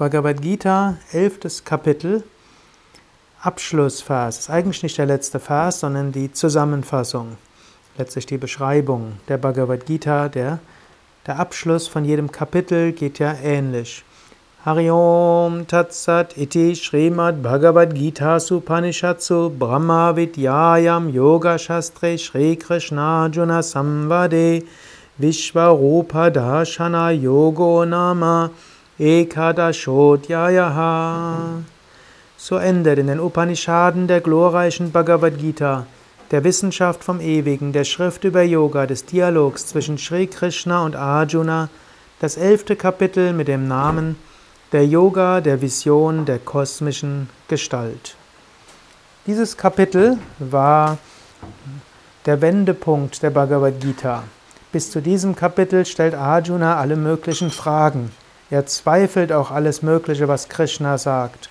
Bhagavad Gita, elftes Kapitel, Abschlussvers. Ist eigentlich nicht der letzte Vers, sondern die Zusammenfassung. Letztlich die Beschreibung der Bhagavad Gita. Der, der Abschluss von jedem Kapitel geht ja ähnlich. Hariom Tatsat iti Srimad Bhagavad Gita Supanishatsu Brahma Vidyayam Yoga Shastre Shri Krishna Juna Samvade Vishvarupa Dashana Yogo Nama Ekadashodhyayaha. So endet in den Upanishaden der glorreichen Bhagavad Gita, der Wissenschaft vom Ewigen, der Schrift über Yoga, des Dialogs zwischen Sri Krishna und Arjuna, das elfte Kapitel mit dem Namen der Yoga der Vision der kosmischen Gestalt. Dieses Kapitel war der Wendepunkt der Bhagavad Gita. Bis zu diesem Kapitel stellt Arjuna alle möglichen Fragen. Er zweifelt auch alles Mögliche, was Krishna sagt.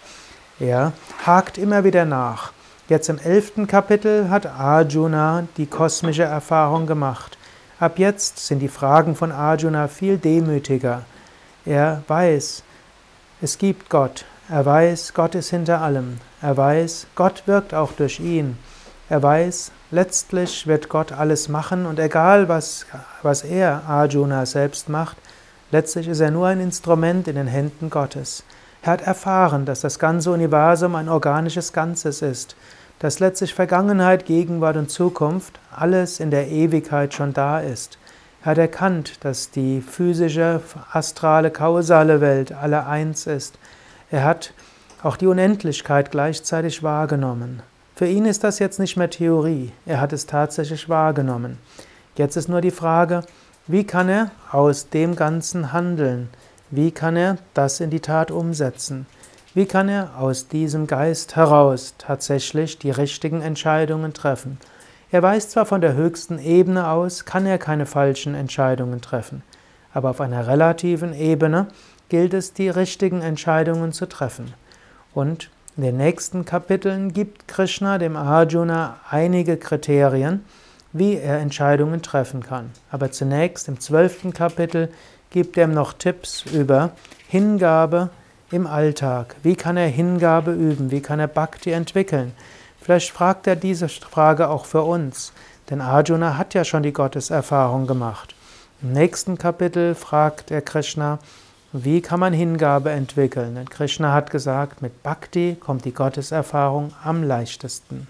Er hakt immer wieder nach. Jetzt im elften Kapitel hat Arjuna die kosmische Erfahrung gemacht. Ab jetzt sind die Fragen von Arjuna viel demütiger. Er weiß, es gibt Gott. Er weiß, Gott ist hinter allem. Er weiß, Gott wirkt auch durch ihn. Er weiß, letztlich wird Gott alles machen und egal was, was er, Arjuna, selbst macht, letztlich ist er nur ein Instrument in den Händen Gottes. Er hat erfahren, dass das ganze Universum ein organisches Ganzes ist, dass letztlich Vergangenheit, Gegenwart und Zukunft alles in der Ewigkeit schon da ist. Er hat erkannt, dass die physische, astrale, kausale Welt alle eins ist. Er hat auch die Unendlichkeit gleichzeitig wahrgenommen. Für ihn ist das jetzt nicht mehr Theorie, er hat es tatsächlich wahrgenommen. Jetzt ist nur die Frage, wie kann er aus dem Ganzen handeln? Wie kann er das in die Tat umsetzen? Wie kann er aus diesem Geist heraus tatsächlich die richtigen Entscheidungen treffen? Er weiß zwar von der höchsten Ebene aus, kann er keine falschen Entscheidungen treffen, aber auf einer relativen Ebene gilt es, die richtigen Entscheidungen zu treffen. Und in den nächsten Kapiteln gibt Krishna dem Arjuna einige Kriterien, wie er Entscheidungen treffen kann. Aber zunächst im zwölften Kapitel gibt er ihm noch Tipps über Hingabe im Alltag. Wie kann er Hingabe üben? Wie kann er Bhakti entwickeln? Vielleicht fragt er diese Frage auch für uns, denn Arjuna hat ja schon die Gotteserfahrung gemacht. Im nächsten Kapitel fragt er Krishna, wie kann man Hingabe entwickeln? Denn Krishna hat gesagt, mit Bhakti kommt die Gotteserfahrung am leichtesten.